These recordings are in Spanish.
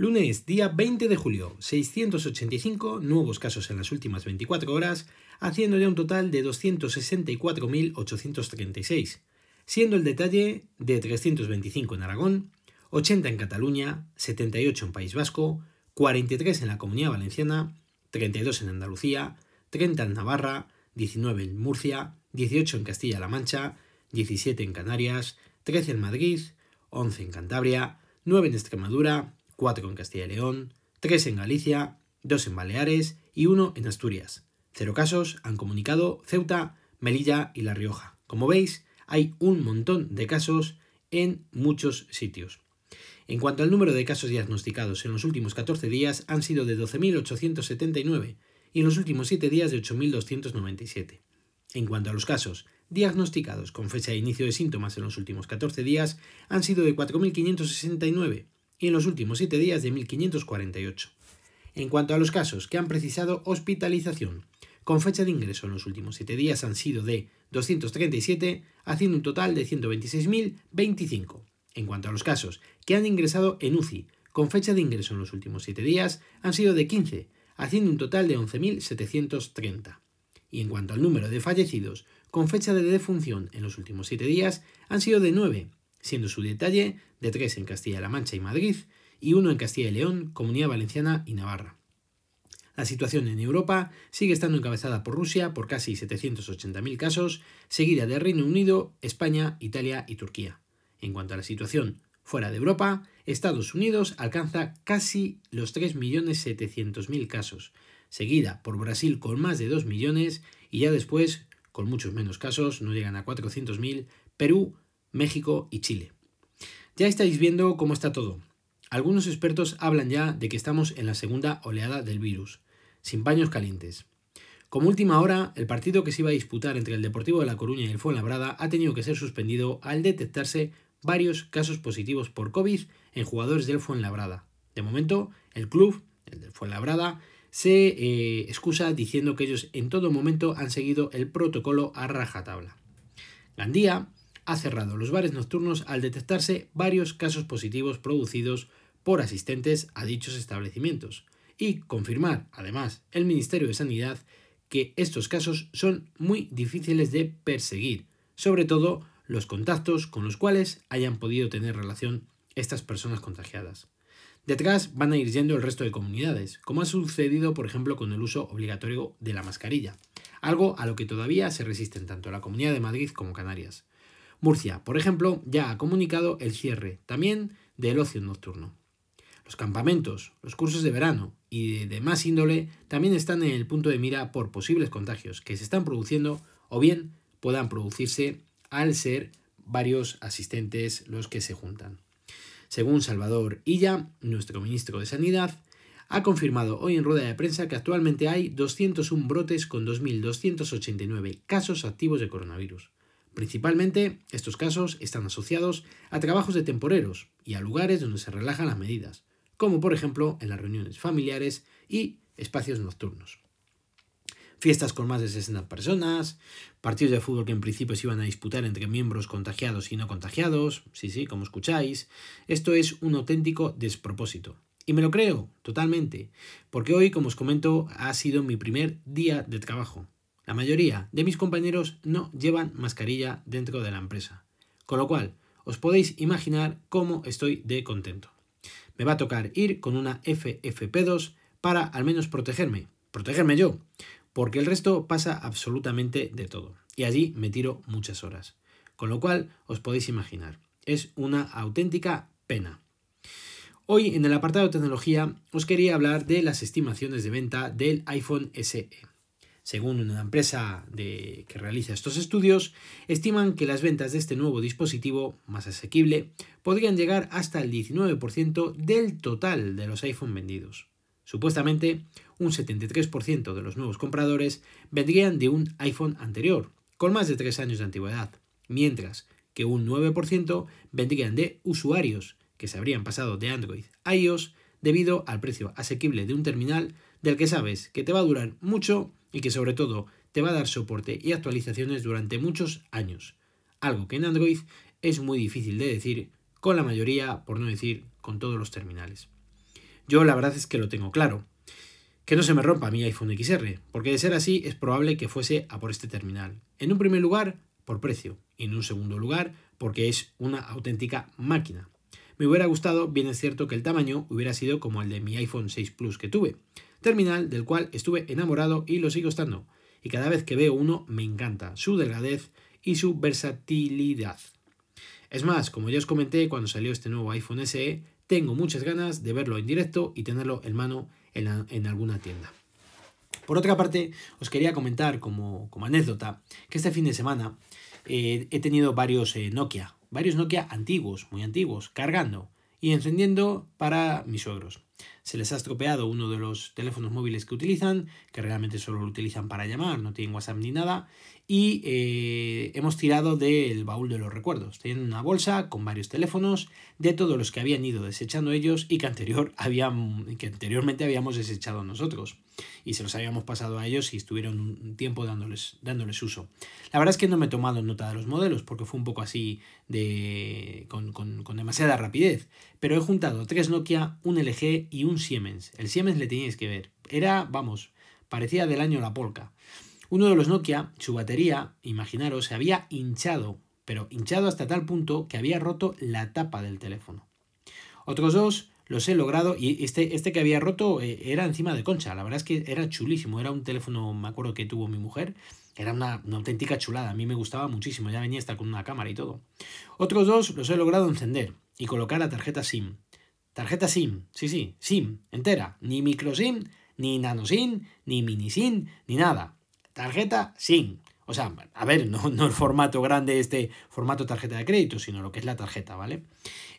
Lunes, día 20 de julio, 685 nuevos casos en las últimas 24 horas, haciendo ya un total de 264.836, siendo el detalle de 325 en Aragón, 80 en Cataluña, 78 en País Vasco, 43 en la Comunidad Valenciana, 32 en Andalucía, 30 en Navarra, 19 en Murcia, 18 en Castilla-La Mancha, 17 en Canarias, 13 en Madrid, 11 en Cantabria, 9 en Extremadura, 4 en Castilla y León, 3 en Galicia, 2 en Baleares y 1 en Asturias. Cero casos han comunicado Ceuta, Melilla y La Rioja. Como veis, hay un montón de casos en muchos sitios. En cuanto al número de casos diagnosticados en los últimos 14 días han sido de 12.879 y en los últimos 7 días de 8.297. En cuanto a los casos diagnosticados con fecha de inicio de síntomas en los últimos 14 días han sido de 4.569 y en los últimos 7 días de 1.548. En cuanto a los casos que han precisado hospitalización con fecha de ingreso en los últimos 7 días han sido de 237, haciendo un total de 126.025. En cuanto a los casos que han ingresado en UCI con fecha de ingreso en los últimos 7 días han sido de 15, haciendo un total de 11.730. Y en cuanto al número de fallecidos con fecha de defunción en los últimos 7 días han sido de 9, siendo su detalle de 3 en Castilla-La Mancha y Madrid y 1 en Castilla y León, Comunidad Valenciana y Navarra. La situación en Europa sigue estando encabezada por Rusia por casi 780.000 casos, seguida de Reino Unido, España, Italia y Turquía. En cuanto a la situación fuera de Europa, Estados Unidos alcanza casi los 3.700.000 casos, seguida por Brasil con más de 2 millones y ya después, con muchos menos casos, no llegan a 400.000, Perú, México y Chile. Ya estáis viendo cómo está todo. Algunos expertos hablan ya de que estamos en la segunda oleada del virus, sin paños calientes. Como última hora, el partido que se iba a disputar entre el Deportivo de La Coruña y el Fuenlabrada ha tenido que ser suspendido al detectarse varios casos positivos por COVID en jugadores del Fuenlabrada. De momento, el club, el del Fuenlabrada, se eh, excusa diciendo que ellos en todo momento han seguido el protocolo a rajatabla. Gandía ha cerrado los bares nocturnos al detectarse varios casos positivos producidos por asistentes a dichos establecimientos y confirmar, además, el Ministerio de Sanidad que estos casos son muy difíciles de perseguir, sobre todo los contactos con los cuales hayan podido tener relación estas personas contagiadas. Detrás van a ir yendo el resto de comunidades, como ha sucedido por ejemplo con el uso obligatorio de la mascarilla, algo a lo que todavía se resisten tanto la Comunidad de Madrid como Canarias. Murcia, por ejemplo, ya ha comunicado el cierre también del ocio nocturno. Los campamentos, los cursos de verano y de más índole también están en el punto de mira por posibles contagios que se están produciendo o bien puedan producirse al ser varios asistentes los que se juntan. Según Salvador Illa, nuestro ministro de Sanidad, ha confirmado hoy en rueda de prensa que actualmente hay 201 brotes con 2.289 casos activos de coronavirus. Principalmente, estos casos están asociados a trabajos de temporeros y a lugares donde se relajan las medidas, como por ejemplo en las reuniones familiares y espacios nocturnos fiestas con más de 60 personas, partidos de fútbol que en principio se iban a disputar entre miembros contagiados y no contagiados, sí, sí, como escucháis. Esto es un auténtico despropósito. Y me lo creo, totalmente, porque hoy, como os comento, ha sido mi primer día de trabajo. La mayoría de mis compañeros no llevan mascarilla dentro de la empresa, con lo cual os podéis imaginar cómo estoy de contento. Me va a tocar ir con una FFP2 para al menos protegerme, protegerme yo, porque el resto pasa absolutamente de todo. Y allí me tiro muchas horas. Con lo cual, os podéis imaginar, es una auténtica pena. Hoy en el apartado de tecnología os quería hablar de las estimaciones de venta del iPhone SE. Según una empresa que realiza estos estudios, estiman que las ventas de este nuevo dispositivo más asequible podrían llegar hasta el 19% del total de los iPhone vendidos. Supuestamente, un 73% de los nuevos compradores vendrían de un iPhone anterior, con más de 3 años de antigüedad, mientras que un 9% vendrían de usuarios que se habrían pasado de Android a iOS debido al precio asequible de un terminal del que sabes que te va a durar mucho y que sobre todo te va a dar soporte y actualizaciones durante muchos años, algo que en Android es muy difícil de decir con la mayoría, por no decir con todos los terminales. Yo la verdad es que lo tengo claro. Que no se me rompa mi iPhone XR, porque de ser así es probable que fuese a por este terminal. En un primer lugar, por precio, y en un segundo lugar, porque es una auténtica máquina. Me hubiera gustado, bien es cierto, que el tamaño hubiera sido como el de mi iPhone 6 Plus que tuve, terminal del cual estuve enamorado y lo sigo estando, y cada vez que veo uno me encanta su delgadez y su versatilidad. Es más, como ya os comenté cuando salió este nuevo iPhone SE, tengo muchas ganas de verlo en directo y tenerlo en mano en, alguna tienda. Por otra parte, os quería comentar como, anécdota que este fin de semana eh, he tenido varios eh, Nokia, varios Nokia antiguos, muy antiguos, cargando y encendiendo para mis suegros. Se les ha estropeado uno de los teléfonos móviles que utilizan, que realmente solo lo utilizan para llamar, no tienen WhatsApp ni nada, y eh, hemos tirado del baúl de los recuerdos. Tienen una bolsa con varios teléfonos de todos los que habían ido desechando ellos y que, anterior habían, que anteriormente habíamos desechado nosotros. Y se los habíamos pasado a ellos y estuvieron un tiempo dándoles, dándoles uso. La verdad es que no me he tomado nota de los modelos porque fue un poco así de, con, con, con demasiada rapidez. Pero he juntado tres Nokia, un LG y un Siemens. El Siemens le teníais que ver. Era, vamos, parecía del año la polka. Uno de los Nokia, su batería, imaginaros, se había hinchado, pero hinchado hasta tal punto que había roto la tapa del teléfono. Otros dos los he logrado y este, este que había roto eh, era encima de concha. La verdad es que era chulísimo. Era un teléfono, me acuerdo que tuvo mi mujer. Era una, auténtica chulada. A mí me gustaba muchísimo. Ya venía hasta con una cámara y todo. Otros dos los he logrado encender y colocar la tarjeta SIM. Tarjeta SIM, sí, sí, SIM, entera. Ni micro SIM, ni nano SIM, ni mini SIM, ni nada tarjeta SIM. O sea, a ver, no, no, el formato grande, este formato tarjeta de crédito, sino lo que es la tarjeta, ¿vale?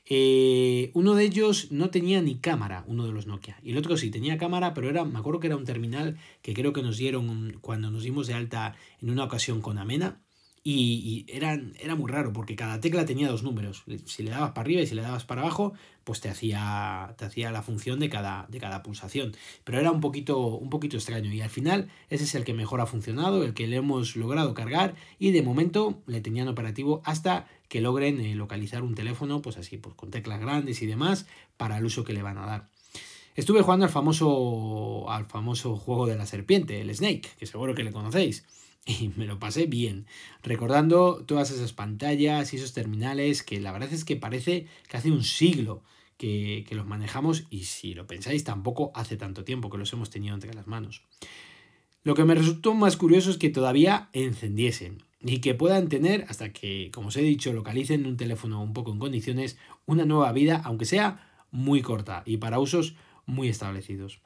Eh, uno de ellos no tenía ni cámara, uno de los Nokia. Y el otro sí tenía cámara, pero era, me acuerdo que era un terminal que creo que nos dieron cuando nos dimos de alta en una ocasión con Amena. Y, era, muy raro porque cada tecla tenía dos números. Si le dabas para arriba y si le dabas para abajo, pues te hacía, te hacía la función de cada, de cada pulsación. Pero era un poquito, un poquito extraño. Y al final ese es el que mejor ha funcionado, el que le hemos logrado cargar y de momento le tenían operativo hasta que logren eh, localizar un teléfono, pues así, pues con teclas grandes y demás, para el uso que le van a dar. Estuve jugando al famoso, al famoso juego de la serpiente, el Snake, que seguro que le conocéis y me lo pasé bien, recordando todas esas pantallas y esos terminales que la verdad es que parece que hace un siglo que, los manejamos y si lo pensáis tampoco hace tanto tiempo que los hemos tenido entre las manos. Lo que me resultó más curioso es que todavía encendiesen y que puedan tener, hasta que, como os he dicho, localicen un teléfono un poco en condiciones, una nueva vida, aunque sea muy corta y para usos muy establecidos.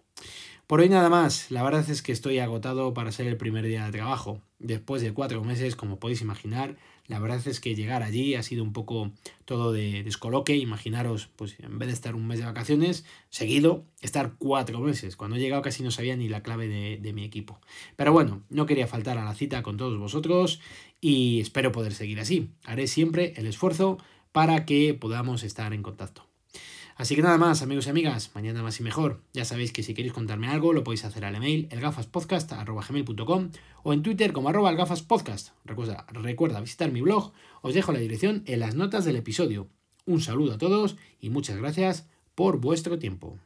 Por hoy nada más, la verdad es que estoy agotado para ser el primer día de trabajo. Después de cuatro meses, como podéis imaginar, la verdad es que llegar allí ha sido un poco todo de descoloque. Imaginaros, pues en vez de estar un mes de vacaciones, seguido, estar cuatro meses. Cuando he llegado casi no sabía ni la clave de, de mi equipo. Pero bueno, no quería faltar a la cita con todos vosotros y espero poder seguir así. Haré siempre el esfuerzo para que podamos estar en contacto. Así que nada más, amigos y amigas, mañana más y mejor. Ya sabéis que si queréis contarme algo, lo podéis hacer al email elgafaspodcast.com o en Twitter como arroba elgafaspodcast. Recuerda, recuerda visitar mi blog, os dejo la dirección en las notas del episodio. Un saludo a todos y muchas gracias por vuestro tiempo.